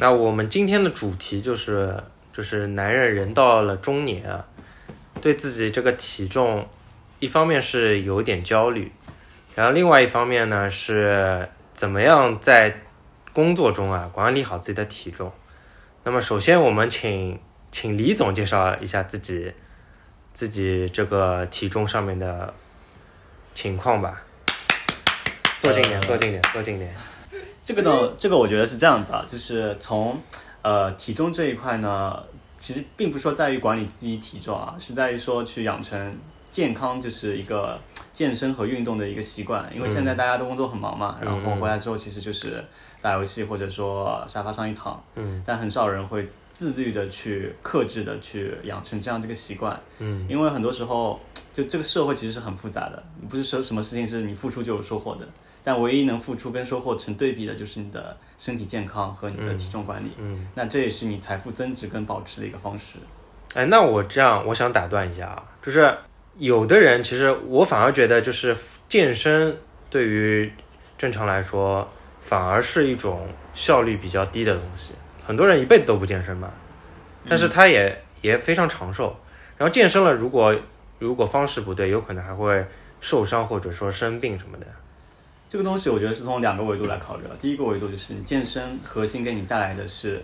那我们今天的主题就是，就是男人人到了中年啊，对自己这个体重，一方面是有点焦虑，然后另外一方面呢是怎么样在工作中啊管理好自己的体重。那么首先我们请请李总介绍一下自己自己这个体重上面的情况吧。坐近点，呃坐近点，坐近点。这个呢，这个我觉得是这样子啊，就是从呃体重这一块呢，其实并不是说在于管理自己体重啊，是在于说去养成健康，就是一个健身和运动的一个习惯。因为现在大家都工作很忙嘛，然后回来之后其实就是打游戏或者说沙发上一躺，嗯，但很少人会自律的去克制的去养成这样这个习惯。嗯，因为很多时候就这个社会其实是很复杂的，不是说什么事情是你付出就有收获的。但唯一能付出跟收获成对比的，就是你的身体健康和你的体重管理。嗯，那这也是你财富增值跟保持的一个方式。哎，那我这样，我想打断一下啊，就是有的人其实我反而觉得，就是健身对于正常来说，反而是一种效率比较低的东西。很多人一辈子都不健身嘛，但是他也、也非常长寿。然后健身了，如果如果方式不对，有可能还会受伤或者说生病什么的。这个东西我觉得是从两个维度来考虑的。第一个维度就是你健身核心给你带来的是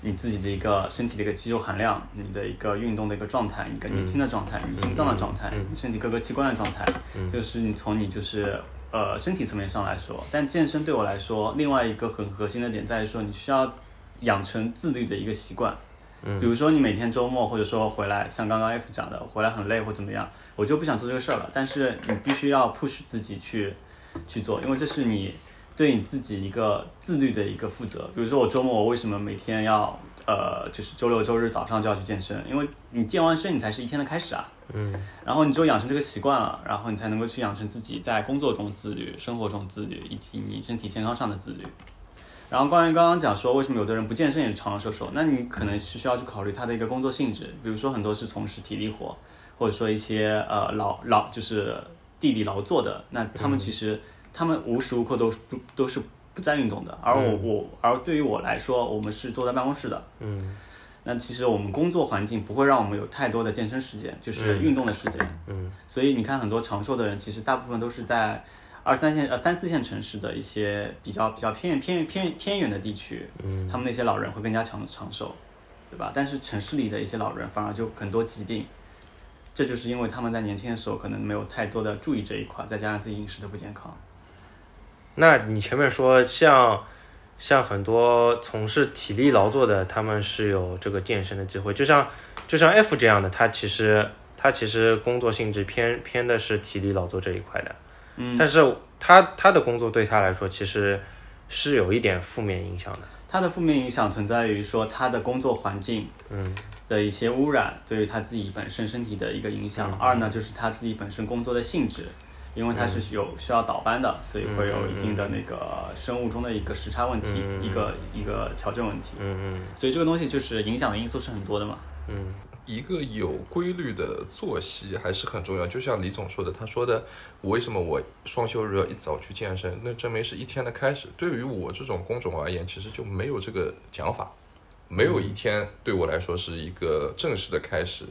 你自己的一个身体的一个肌肉含量，你的一个运动的一个状态，你一个年轻的状态，你心脏的状态，你身体各个器官的状态，这个是你从你就是呃身体层面上来说。但健身对我来说，另外一个很核心的点在于说，你需要养成自律的一个习惯。比如说你每天周末或者说回来，像刚刚 F 讲的，回来很累或怎么样，我就不想做这个事儿了。但是你必须要 push 自己去去做，因为这是你对你自己一个自律的一个负责。比如说我周末我为什么每天要呃，就是周六周日早上就要去健身？因为你健完身，你才是一天的开始啊。嗯，然后你只有养成这个习惯了，然后你才能够去养成自己在工作中自律、生活中自律，以及你身体健康上的自律。然后关于刚刚讲说为什么有的人不健身也是长长瘦瘦，那你可能是需要去考虑他的一个工作性质，比如说很多是从事体力活，或者说一些呃老老就是地里劳作的，那他们其实、他们无时无刻都不都是不在运动的，而我、我而对于我来说，我们是坐在办公室的，嗯。那其实我们工作环境不会让我们有太多的健身时间，就是运动的时间。嗯。所以你看，很多长寿的人，其实大部分都是在二三线、呃三四线城市的一些比较比较偏远、偏远、偏偏远的地区，嗯。他们那些老人会更加长长寿，对吧？但是城市里的一些老人反而就很多疾病，这就是因为他们在年轻的时候可能没有太多的注意这一块，再加上自己饮食的不健康。那你前面说像像很多从事体力劳作的，他们是有这个健身的机会，就像就像 F 这样的，他其实他其实工作性质偏偏的是体力劳作这一块的，嗯，但是他他的工作对他来说其实是有一点负面影响的，他的负面影响存在于说他的工作环境，嗯的一些污染对于他自己本身身体的一个影响。二呢，就是他自己本身工作的性质，因为他是有需要倒班的，所以会有一定的那个生物钟的一个时差问题，一个一个调整问题。嗯嗯所以这个东西就是影响的因素是很多的嘛。嗯一个有规律的作息还是很重要。就像李总说的，他说的，我为什么我双休日要一早去健身？那证明是一天的开始。对于我这种工种而言，其实就没有这个讲法，没有一天对我来说是一个正式的开始。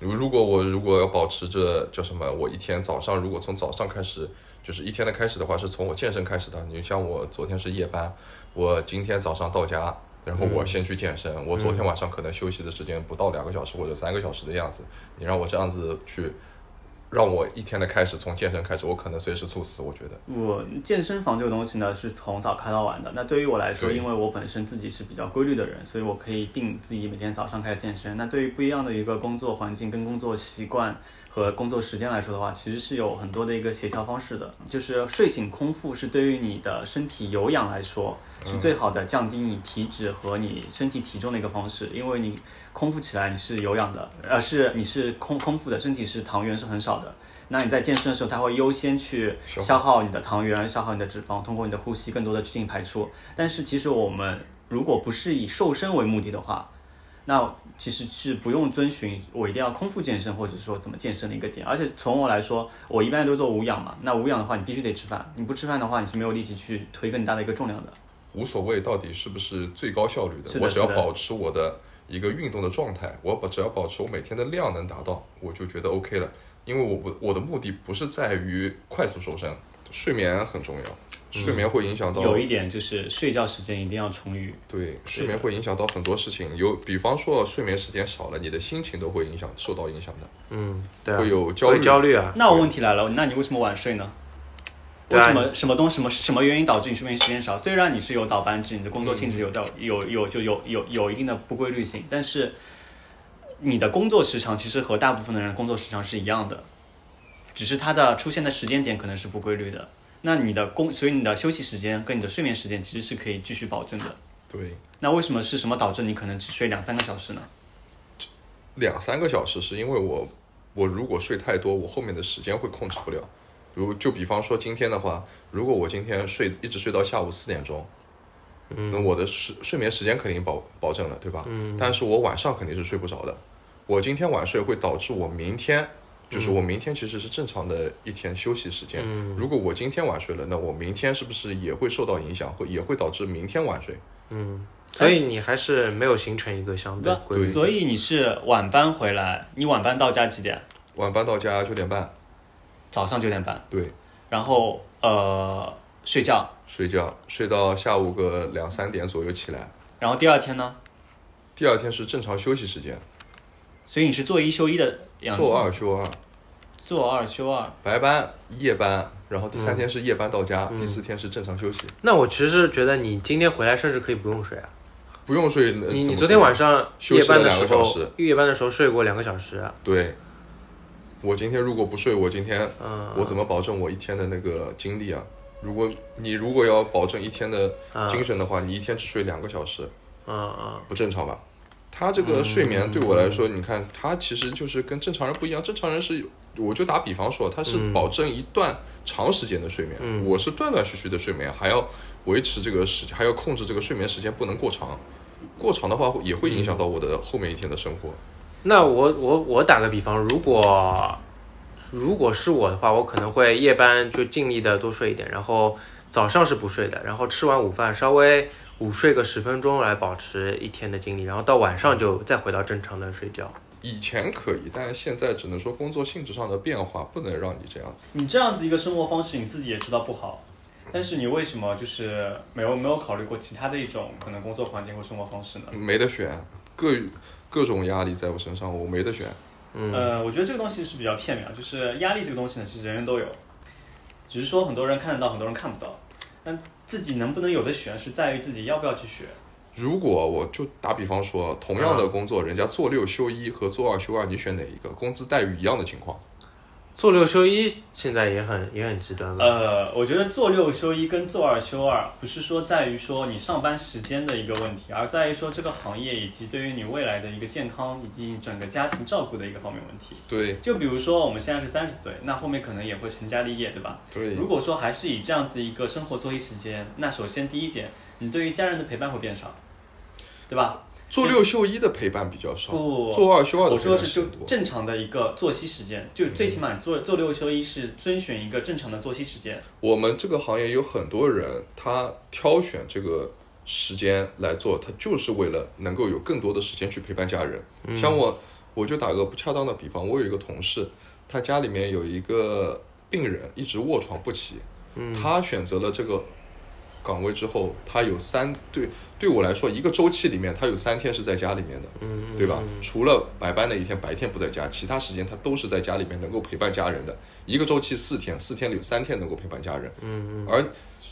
如如果我如果要保持着叫什么，我一天早上如果从早上开始，就是一天的开始的话，是从我健身开始的。你像我昨天是夜班，我今天早上到家，然后我先去健身。我昨天晚上可能休息的时间不到两个小时或者三个小时的样子，你让我这样子去，让我一天的开始从健身开始，我可能随时猝死。我觉得，我健身房这个东西呢，是从早开到晚的。那对于我来说，因为我本身自己是比较规律的人，所以我可以定自己每天早上开始健身。那对于不一样的一个工作环境、跟工作习惯和工作时间来说的话，其实是有很多的一个协调方式的。就是睡醒空腹是对于你的身体有氧来说是最好的降低你体脂和你身体体重的一个方式，因为你空腹起来你是有氧的，而，是你是空空腹的，身体是糖原是很少的。那你在健身的时候，它会优先去消耗消耗你的糖原，消耗你的脂肪，通过你的呼吸更多的去进行排出。但是其实我们如果不是以瘦身为目的的话，那其实是不用遵循我一定要空腹健身，或者说怎么健身的一个点。而且从我来说，我一般都做无氧嘛。那无氧的话，你必须得吃饭，你不吃饭的话，你是没有力气去推更大的一个重量的。无所谓到底是不是最高效率的，的我只要保持我的一个运动的状态，我保只要保持我每天的量能达到，我就觉得 OK 了。因为我不我的目的不是在于快速瘦身，睡眠很重要，睡眠会影响到有一点就是睡觉时间一定要充裕。对，睡眠会影响到很多事情，有比方说睡眠时间少了，你的心情都会影响受到影响的，嗯，对啊，会有焦虑。焦虑啊，那我问题来了，那你为什么晚睡呢？为什么什么东什么什么原因导致你睡眠时间少？虽然你是有倒班制，你的工作性质有到有有就有有有一定的不规律性，但是你的工作时长其实和大部分的人工作时长是一样的，只是它的出现的时间点可能是不规律的。那你的工，所以你的休息时间跟你的睡眠时间其实是可以继续保证的。对，那为什么是什么导致你可能只睡两三个小时呢？两三个小时是因为我我如果睡太多，我后面的时间会控制不了。如就比方说今天的话，如果我今天睡一直睡到下午四点钟，那我的睡睡眠时间肯定保保证了，对吧？嗯。但是我晚上肯定是睡不着的。我今天晚睡会导致我明天，就是我明天其实是正常的一天休息时间。嗯如果我今天晚睡了，那我明天是不是也会受到影响？会也会导致明天晚睡？嗯，所以你还是没有形成一个相对规律。所以你是晚班回来，你晚班到家几点？晚班到家九点半，早上九点半，对，然后呃睡觉，睡觉睡到下午个两三点左右起来。然后第二天呢？第二天是正常休息时间，所以你是做一休一的样子，做二休二，做二休二，白班、夜班，然后第嗯三天是夜班到家，第四天是正常休息，那我其实是觉得你今天回来甚至可以不用睡啊。不用睡。呃你你昨天晚上夜休息了班的时候两个小时，夜班的时候睡过两个小时啊。对，我今天如果不睡，我今天嗯我怎么保证我一天的那个精力啊？如果你如果要保证一天的精神的话，你一天只睡两个小时，嗯嗯不正常吧？他这个睡眠对我来说，你看他其实就是跟正常人不一样。正常人是，我就打比方说，他是保证一段长时间的睡眠，我是断断续续的睡眠，还要维持这个时，还要控制这个睡眠时间不能过长。过长的话也会影响到我的后面一天的生活。那我我我打个比方，如果如果是我的话，我可能会夜班就尽力的多睡一点，然后早上是不睡的，然后吃完午饭稍微午睡个十分钟来保持一天的精力，然后到晚上就再回到正常的睡觉。以前可以，但是现在只能说工作性质上的变化不能让你这样子。你这样子一个生活方式，你自己也知道不好，但是你为什么就是没有没有考虑过其他的一种可能工作环境或生活方式呢？没得选，各各种压力在我身上，我没得选。嗯呃，我觉得这个东西是比较片面，就是压力这个东西呢，其实人人都有，只是说很多人看得到，很多人看不到。但自己能不能有的选，是在于自己要不要去学。如果我就打比方说，同样的工作，人家做六休一和做二休二，你选哪一个？工资待遇一样的情况，做六休一现在也很也很极端了。呃，我觉得做六休一跟做二休二，不是说在于说你上班时间的一个问题，而在于说这个行业以及对于你未来的一个健康以及整个家庭照顾的一个方面问题。对就比如说我们现在是三十岁，那后面可能也会成家立业，对吧？对如果说还是以这样子一个生活作息时间，那首先第一点，你对于家人的陪伴会变少，对吧？做六休一的陪伴比较少，不做二休二的陪我说是就。正常的一个作息时间，就最起码做做六休一是遵循一个正常的作息时间。我们这个行业有很多人，他挑选这个时间来做，他就是为了能够有更多的时间去陪伴家人。像我，我就打个不恰当的比方，我有一个同事，他家里面有一个病人一直卧床不起，他选择了这个岗位之后，他有三对对我来说，一个周期里面他有三天是在家里面的，嗯，对吧？除了白班那一天，白天不在家，其他时间他都是在家里面能够陪伴家人的。一个周期四天，四天里有三天能够陪伴家人。嗯，而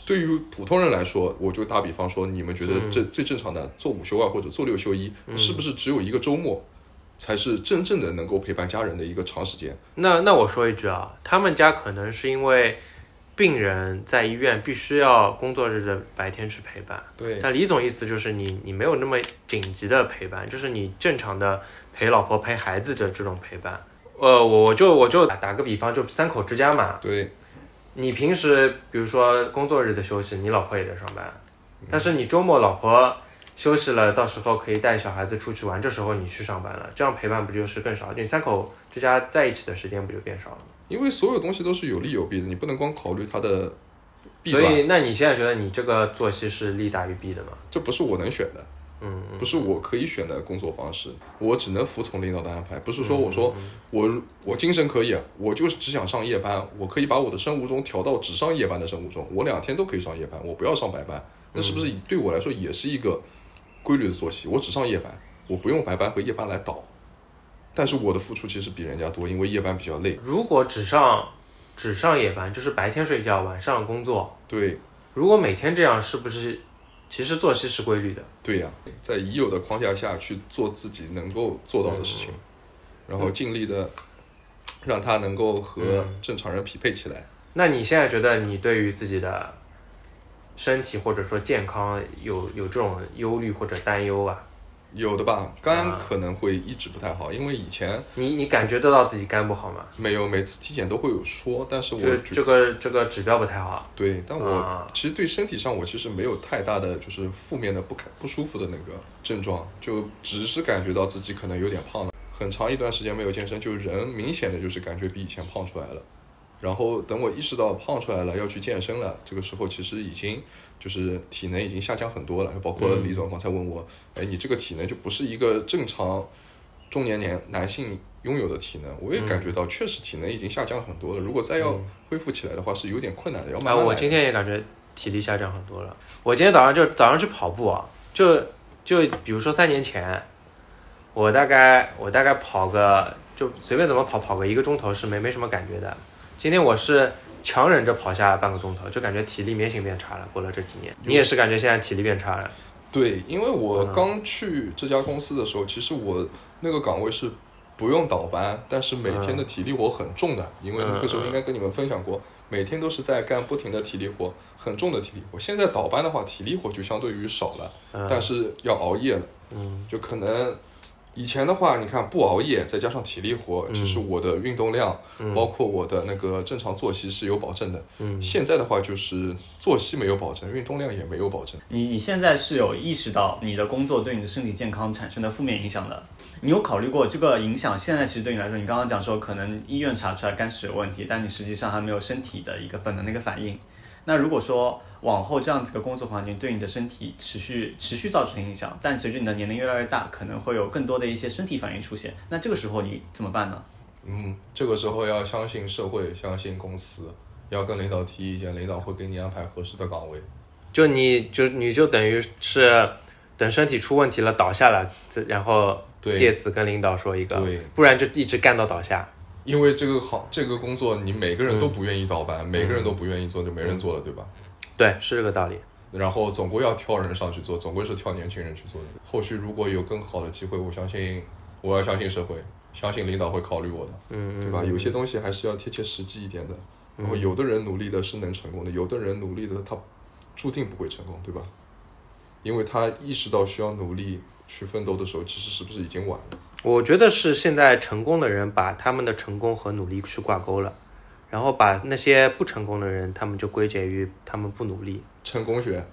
对于普通人来说，我就打比方说，你们觉得嗯这最正常的做五休二或者做六休一，是不是只有一个周末才是真正的能够陪伴家人的一个长时间？那那我说一句啊，他们家可能是因为病人在医院必须要工作日的白天去陪伴。对但李总意思就是你你没有那么紧急的陪伴，就是你正常的陪老婆陪孩子的这种陪伴。呃，我我就我就打打个比方，就三口之家嘛，对你平时比如说工作日的休息，你老婆也在上班，但是你周末老婆休息了，到时候可以带小孩子出去玩，这时候你去上班了，这样陪伴不就是更少？你三口之家在一起的时间不就变少了吗？因为所有东西都是有利有弊的，你不能光考虑它的弊端，所以，那你现在觉得你这个作息是利大于弊的吗？这不是我能选的。嗯，不是我可以选的工作方式，我只能服从领导的安排。不是说我说我我精神可以，我就是只想上夜班，我可以把我的生物钟调到只上夜班的生物钟，我两天都可以上夜班，我不要上白班。那是不是对我来说也是一个规律的作息？我只上夜班，我不用白班和夜班来倒，但是我的付出其实比人家多，因为夜班比较累。如果只上只上夜班，就是白天睡觉，晚上工作。对如果每天这样，是不是其实作息是规律的？对呀、在已有的框架下去做自己能够做到的事情，然后尽力的让它能够和正常人匹配起来。那你现在觉得你对于自己的身体或者说健康有有这种忧虑或者担忧啊？有的吧，肝啊可能会一直不太好，因为以前你你感觉得到自己肝不好吗？没有每次体检都会有说，但是我这个这个指标不太好。对，但我啊其实对身体上我其实没有太大的就是负面的不开不舒服的那个症状，就只是感觉到自己可能有点胖了，很长一段时间没有健身，就人明显的就是感觉比以前胖出来了。然后等我意识到胖出来了，要去健身了，这个时候其实已经就是体能已经下降很多了。包括李总刚才问我，哎，你这个体能就不是一个正常中年年男性拥有的体能，我也感觉到确实体能已经下降很多了。如果再要恢复起来的话，是有点困难的，要慢啊，慢来。我今天也感觉体力下降很多了。我今天早上就早上去跑步啊，就就比如说三年前，我大概我大概跑个就随便怎么跑跑个一个钟头是没没什么感觉的。今天我是强忍着跑下半个钟头，就感觉体力明显变差了。过了这几年，你也是感觉现在体力变差了。对，因为我嗯刚去这家公司的时候，其实我那个岗位是不用倒班，但是每天的体力活很重的，因为那个时候应该跟你们分享过，每天都是在干不停的体力活，很重的体力活。现在倒班的话，体力活就相对于少了，嗯但是要熬夜了，嗯就可能。以前的话，你看不熬夜，再加上体力活，其实我的运动量，包括我的那个正常作息是有保证的。嗯现在的话，就是作息没有保证，运动量也没有保证。你你现在是有意识到你的工作对你的身体健康产生的负面影响的？你有考虑过这个影响？现在其实对你来说，你刚刚讲说可能医院查出来肝是有问题，但你实际上还没有身体的一个本能的一个反应。那如果说往后这样子的工作环境对你的身体持续持续造成影响，但随着你的年龄越来越大，可能会有更多的一些身体反应出现。那这个时候你怎么办呢？嗯，这个时候要相信社会，相信公司，要跟领导提意见，领导会给你安排合适的岗位。就你就你就等于是等身体出问题了倒下了，然后借此跟领导说一个，不然就一直干到倒下。因为这个行这个工作，你每个人都不愿意倒班，每个人都不愿意做，就没人做了，对吧？对，是这个道理。然后总归要挑人上去做，总归是挑年轻人去做的。后续如果有更好的机会，我相信我要相信社会，相信领导会考虑我的，嗯，对吧？有些东西还是要贴切实际一点的。然后有的人努力的是能成功的，有的人努力的他注定不会成功，对吧？因为他意识到需要努力去奋斗的时候，其实是不是已经晚了？我觉得是现在成功的人把他们的成功和努力去挂钩了，然后把那些不成功的人，他们就归结于他们不努力。成功学，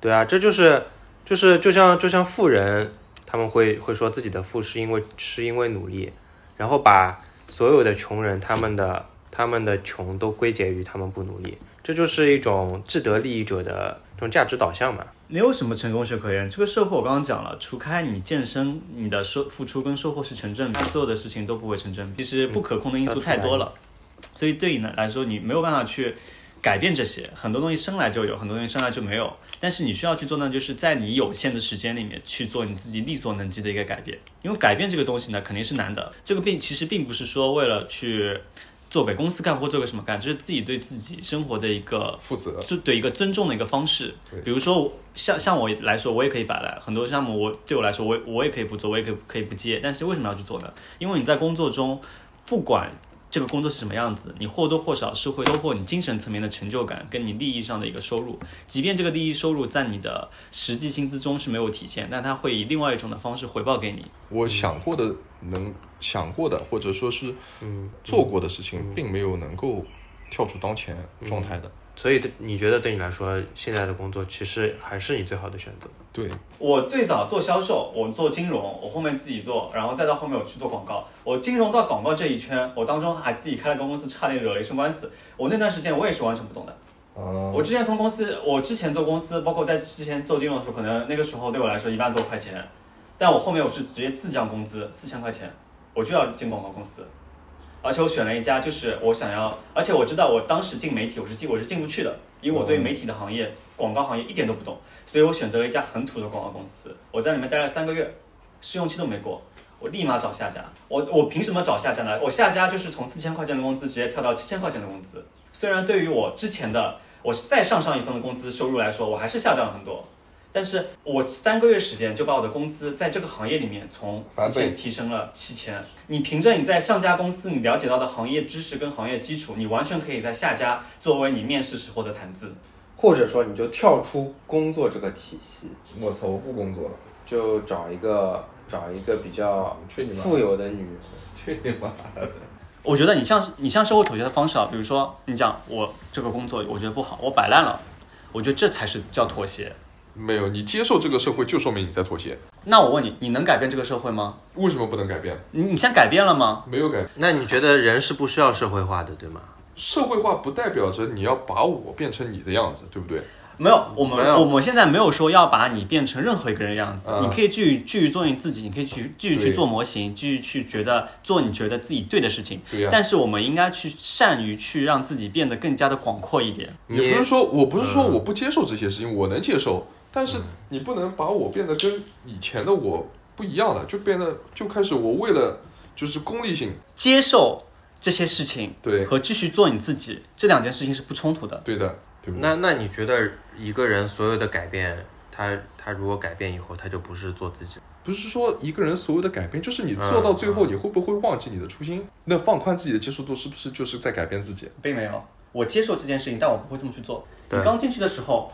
对啊，这就是就是就像就像富人，他们会会说自己的富是因为是因为努力，然后把所有的穷人他们的他们的穷都归结于他们不努力，这就是一种既得利益者的这种价值导向嘛。没有什么成功学可言。这个社会我刚刚讲了，除开你健身，你的收付出跟收获是成正比，所有的事情都不会成正比。其实不可控的因素太多了，所以对你来说，你没有办法去改变这些。很多东西生来就有，很多东西生来就没有。但是你需要去做呢，就是在你有限的时间里面去做你自己力所能及的一个改变。因为改变这个东西呢，肯定是难的。这个并其实并不是说为了去。做给公司干或做给什么干，这是自己对自己生活的一个负责，是对一个尊重的一个方式对。比如说，像像我来说，我也可以摆烂，很多项目我对我来说，我我也可以不做，我也可以可以不接。但是为什么要去做呢？因为你在工作中，不管这个工作是什么样子，你或多或少是会收获你精神层面的成就感，跟你利益上的一个收入。即便这个利益收入在你的实际薪资中是没有体现，但它会以另外一种的方式回报给你。我想过的能想过的，或者说是嗯，做过的事情，并没有能够跳出当前状态的。所以对你觉得对你来说，现在的工作其实还是你最好的选择。对，我最早做销售，我做金融，我后面自己做，然后再到后面我去做广告。我金融到广告这一圈，我当中还自己开了个公司，差点惹了一身官司。我那段时间我也是完全不懂的，哦我之前从公司，我之前做公司，包括在之前做金融的时候，可能那个时候对我来说一万多块钱，但我后面我是直接自降工资四千块钱，我就要进广告公司，而且我选了一家就是我想要，而且我知道我当时进媒体我是进我是进不去的，因为我对媒体的行业、广告行业一点都不懂，所以我选择了一家很土的广告公司，我在里面待了三个月，试用期都没过。我立马找下家，我我凭什么找下家呢？我下家就是从四千块钱的工资直接跳到七千块钱的工资，虽然对于我之前的我再上上一份的工资收入来说，我还是下降了很多，但是我三个月时间就把我的工资在这个行业里面从四千提升了七千。你凭着你在上家公司你了解到的行业知识跟行业基础，你完全可以在下家作为你面试时候的谈资。或者说你就跳出工作这个体系，我操，我不工作了，就找一个找一个比较去你妈富有的女人。去你妈的！我觉得你向你向社会妥协的方式啊，比如说你讲我这个工作我觉得不好，我摆烂了，我觉得这才是叫妥协。没有，你接受这个社会，就说明你在妥协。那我问你，你能改变这个社会吗？为什么不能改变？你你现在改变了吗？没有改，那你觉得人是不需要社会化的，对吗？社会化不代表着你要把我变成你的样子，对不对？没有，我们没有我们现在没有说要把你变成任何一个人的样子，嗯你可以继续继续做你自己，你可以去继续去做模型，继续去觉得做你觉得自己对的事情。对呀但是我们应该去善于去让自己变得更加的广阔一点。也不是说我不是说我不接受这些事情，我能接受，但是你不能把我变得跟以前的我不一样了，就变得就开始我为了就是功利性，接受这些事情，对和继续做你自己这两件事情是不冲突的。对的，对？那那你觉得一个人所有的改变，他他如果改变以后，他就不是做自己？不是说一个人所有的改变，就是你做到最后，你会不会忘记你的初心？那放宽自己的接受度，是不是就是在改变自己？并没有，我接受这件事情，但我不会这么去做。你刚进去的时候，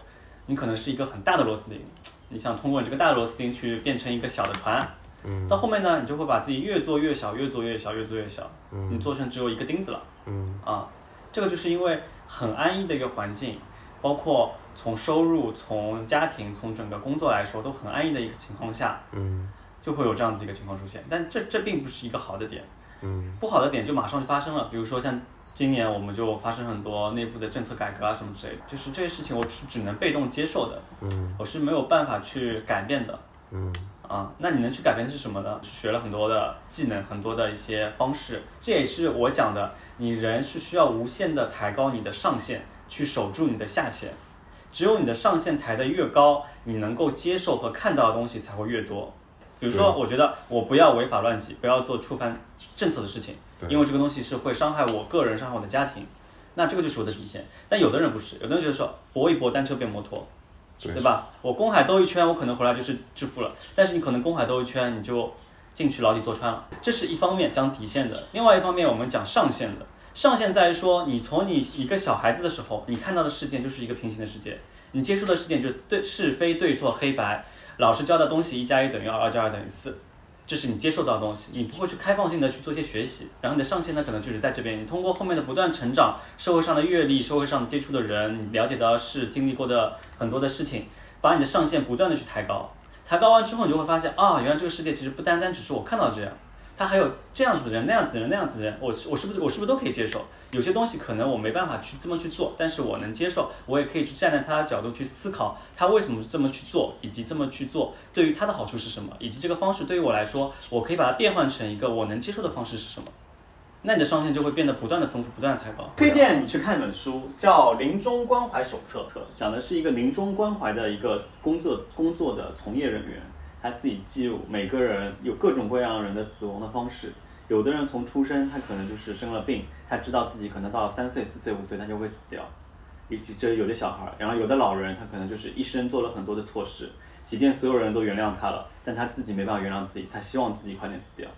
你可能是一个很大的螺丝钉，你想通过你这个大的螺丝钉去变成一个小的船。嗯到后面呢，你就会把自己越做越小，越做越小，越做越小，嗯你做成只有一个钉子了嗯啊！这个就是因为很安逸的一个环境，包括从收入、从家庭、从整个工作来说都很安逸的一个情况下，嗯就会有这样子一个情况出现。但这这并不是一个好的点，嗯不好的点就马上就发生了，比如说像今年我们就发生很多内部的政策改革啊什么之类的，就是这些事情我是只能被动接受的，嗯我是没有办法去改变的嗯啊。那你能去改变的是什么呢？学了很多的技能，很多的一些方式，这也是我讲的，你人是需要无限的抬高你的上限，去守住你的下限。只有你的上限抬得越高，你能够接受和看到的东西才会越多。比如说，我觉得我不要违法乱纪，不要做触犯政策的事情，对因为这个东西是会伤害我个人、伤害我的家庭，那这个就是我的底线。但有的人不是，有的人觉得说搏一搏，单车变摩托，对对吧？我公海兜一圈，我可能回来就是致富了，但是你可能公海兜一圈，你就进去牢底坐穿了。这是一方面讲底线的，另外一方面我们讲上限的。上限在于说，你从你一个小孩子的时候，你看到的世界就是一个平行的世界，你接触的世界就是对是非对错黑白，老师教的东西一加一等于二，二加二等于四，这是你接受到的东西，你不会去开放性的去做一些学习，然后你的上限呢可能就是在这边，你通过后面的不断成长，社会上的阅历，社会上接触的人，你了解到是，经历过的很多的事情，把你的上限不断的去抬高，抬高完之后，你就会发现啊，原来这个世界其实不单单只是我看到这样，他还有这样子的人，那样子的人，那样子的人，我我是不是我是不是都可以接受？有些东西可能我没办法去这么去做，但是我能接受，我也可以去站在他的角度去思考，他为什么这么去做，以及这么去做对于他的好处是什么，以及这个方式对于我来说，我可以把它变换成一个我能接受的方式是什么。那你的上限就会变得不断的丰富，不断的抬高。推荐你去看一本书，叫《临终关怀手册》，讲的是一个临终关怀的一个工作工作的从业人员，他自己记录每个人有各种各样人的死亡的方式。有的人从出生，他可能就是生了病，他知道自己可能到三岁、四岁、五岁，他就会死掉。也许这有的小孩，然后有的老人，他可能就是一生做了很多的错事，即便所有人都原谅他了，但他自己没办法原谅自己，他希望自己快点死掉，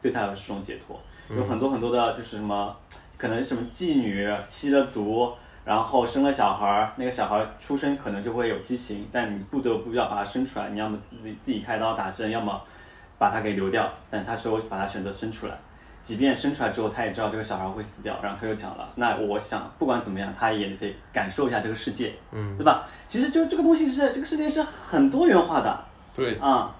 对他来说是种解脱。有很多很多的，就是什么，可能什么妓女吸了毒，然后生了小孩儿，那个小孩儿出生可能就会有畸形，但你不得不要把他生出来，你要么自己自己开刀打针，要么把他给流掉，但他说把他选择生出来。即便生出来之后，他也知道这个小孩会死掉，然后他又讲了，那我想不管怎么样，他也得感受一下这个世界，嗯对吧？其实就这个东西是这个世界是很多元化的对，啊、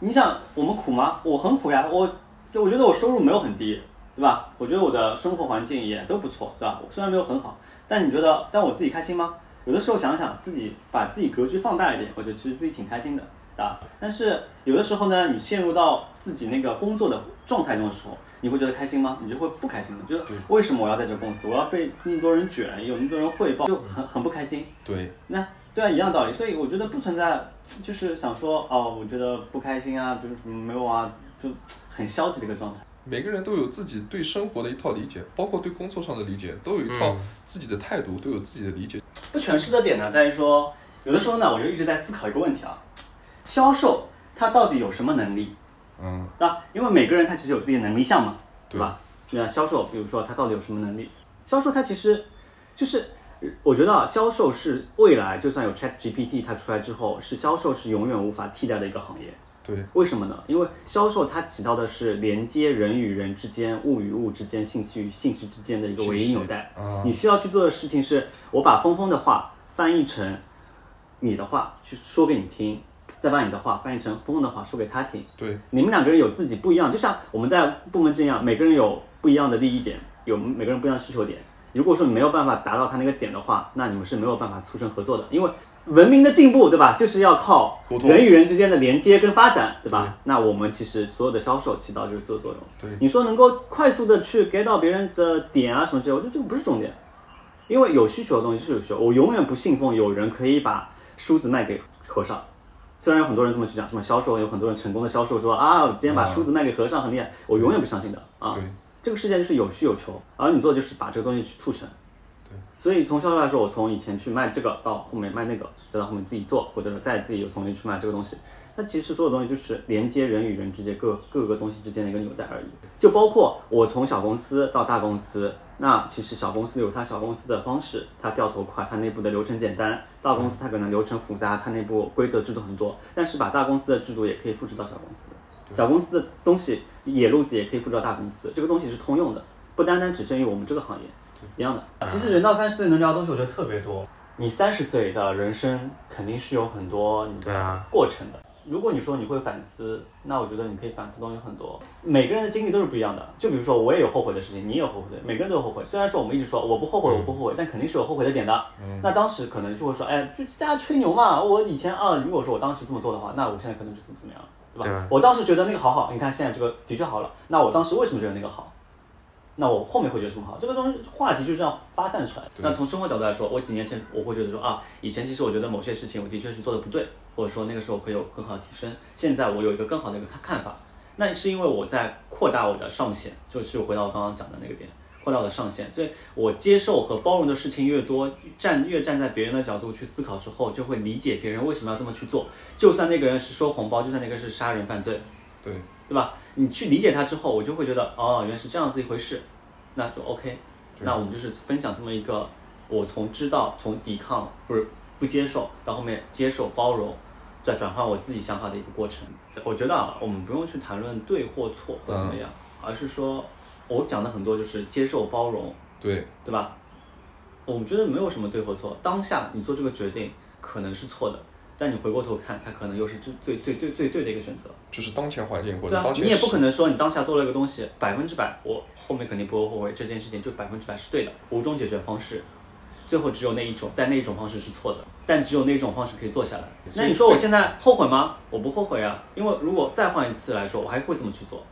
你想我们苦吗？我很苦呀，我就我觉得我收入没有很低，对吧？我觉得我的生活环境也都不错，对吧？我虽然没有很好，但你觉得，但我自己开心吗？有的时候想想自己把自己格局放大一点，我觉得其实自己挺开心的，对吧？但是有的时候呢，你陷入到自己那个工作的状态中的时候，你会觉得开心吗？你就会不开心的，就是为什么我要在这个公司，我要被那么多人卷，有那么多人汇报，就很很不开心。对，那对啊，一样道理。所以我觉得不存在，就是想说哦，我觉得不开心啊，就是什么没有啊，就很消极的一个状态。每个人都有自己对生活的一套理解，包括对工作上的理解，都有一套自己的态度，都有自己的理解。不诠释的点呢，在于说，有的时候呢，我就一直在思考一个问题啊，销售他到底有什么能力？嗯，那？因为每个人他其实有自己的能力项嘛，对吧？那销售，比如说他到底有什么能力？销售它其实就是，我觉得啊，销售是未来就算有 Chat GPT 它出来之后，是销售是永远无法替代的一个行业。对，为什么呢？因为销售它起到的是连接人与人之间、物与物之间、信息与信息之间的一个唯一纽带。啊你需要去做的事情是，我把峰峰的话翻译成你的话去说给你听，再把你的话翻译成峰峰的话说给他听。对，你们两个人有自己不一样，就像我们在部门这样，每个人有不一样的利益点，有每个人不一样的需求点。如果说你没有办法达到他那个点的话，那你们是没有办法促成合作的，因为文明的进步，对吧？就是要靠人与人之间的连接跟发展，对吧？那我们其实所有的销售起到就是这个作用。对你说能够快速的去 get 到别人的点啊什么之类，我觉得这个不是重点，因为有需求的东西就是有需求。我永远不信奉有人可以把梳子卖给和尚。虽然有很多人这么去讲，什么销售有很多人成功的销售说啊，我今天把梳子卖给和尚很厉害，我永远不相信的啊。对这个世界就是有需有求，而你做的就是把这个东西去促成。所以从销售来说，我从以前去卖这个，到后面卖那个，再到后面自己做，或者再自己又重新去卖这个东西。那其实所有东西就是连接人与人之间各各个东西之间的一个纽带而已。就包括我从小公司到大公司，那其实小公司有它小公司的方式，它掉头快，它内部的流程简单；大公司它可能流程复杂，它内部规则制度很多。但是把大公司的制度也可以复制到小公司。小公司的东西野路子也可以复制到大公司，这个东西是通用的，不单单只限于我们这个行业，一样的。其实人到三十岁能聊的东西，我觉得特别多。你三十岁的人生肯定是有很多你的对啊过程的。如果你说你会反思，那我觉得你可以反思东西很多。每个人的经历都是不一样的。就比如说，我也有后悔的事情，你也有后悔的，每个人都有后悔。虽然说我们一直说我不后悔，我不后悔，但肯定是有后悔的点的。那当时可能就会说，哎，就大家吹牛嘛。我以前啊，如果说我当时这么做的话，那我现在可能就怎么怎么样，对吧？我当时觉得那个好好，你看现在这个的确好了。那我当时为什么觉得那个好？那我后面会觉得什么好？这个东西话题就这样发散出来。那从生活角度来说，我几年前我会觉得说啊，以前其实我觉得某些事情我的确是做的不对，或者说那个时候可以有更好的提升。现在我有一个更好的一个看看法，那是因为我在扩大我的上限，就是回到我刚刚讲的那个点，扩大我的上限。所以我接受和包容的事情越多，站越站在别人的角度去思考之后，就会理解别人为什么要这么去做。就算那个人是收红包，就算那个人是杀人犯罪，对，对吧？你去理解它之后，我就会觉得哦，原来是这样子一回事，那就 OK。那我们就是分享这么一个，我从知道、从抵抗不是不接受，到后面接受、包容，再转换我自己想法的一个过程。我觉得啊，我们不用去谈论对或错或怎么样，而是说，我讲的很多就是接受、包容，对，对吧？我们觉得没有什么对或错，当下你做这个决定可能是错的，但你回过头看，它可能又是最最最最最对的一个选择。就是当前环境或者当，前你也不可能说你当下做了一个东西百分之百，我后面肯定不会后悔，这件事情就百分之百是对的。五种解决方式，最后只有那一种，但那一种方式是错的，但只有那一种方式可以做下来。那你说我现在后悔吗？我不后悔啊，因为如果再换一次来说，我还会这么去做。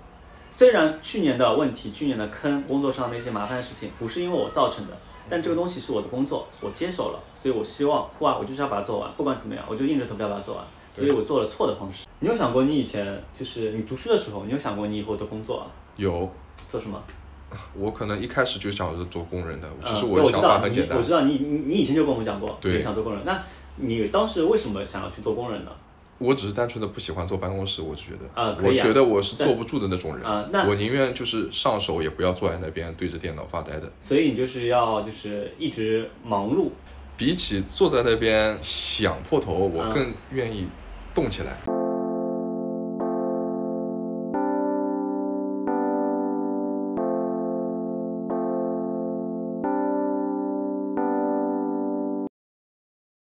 虽然去年的问题、去年的坑、工作上那些麻烦的事情不是因为我造成的，但这个东西是我的工作，我接手了，所以我希望，不管我就是要把它做完，不管怎么样，我就硬着头皮要把它做完。所以我做了错的方式。你有想过你以前就是你读书的时候，你有想过你以后的工作啊？有，做什么？我可能一开始就想着做工人的，其实嗯我的想对我知道你法很简单我，知道你你你以前就跟我们讲过，对你想做工人。那你当时为什么想要去做工人呢？我只是单纯的不喜欢坐办公室，我就觉得，我觉得我是坐不住的那种人，啊那我宁愿就是上手也不要坐在那边对着电脑发呆的。所以你就是要就是一直忙碌。比起坐在那边想破头，我啊更愿意动起来。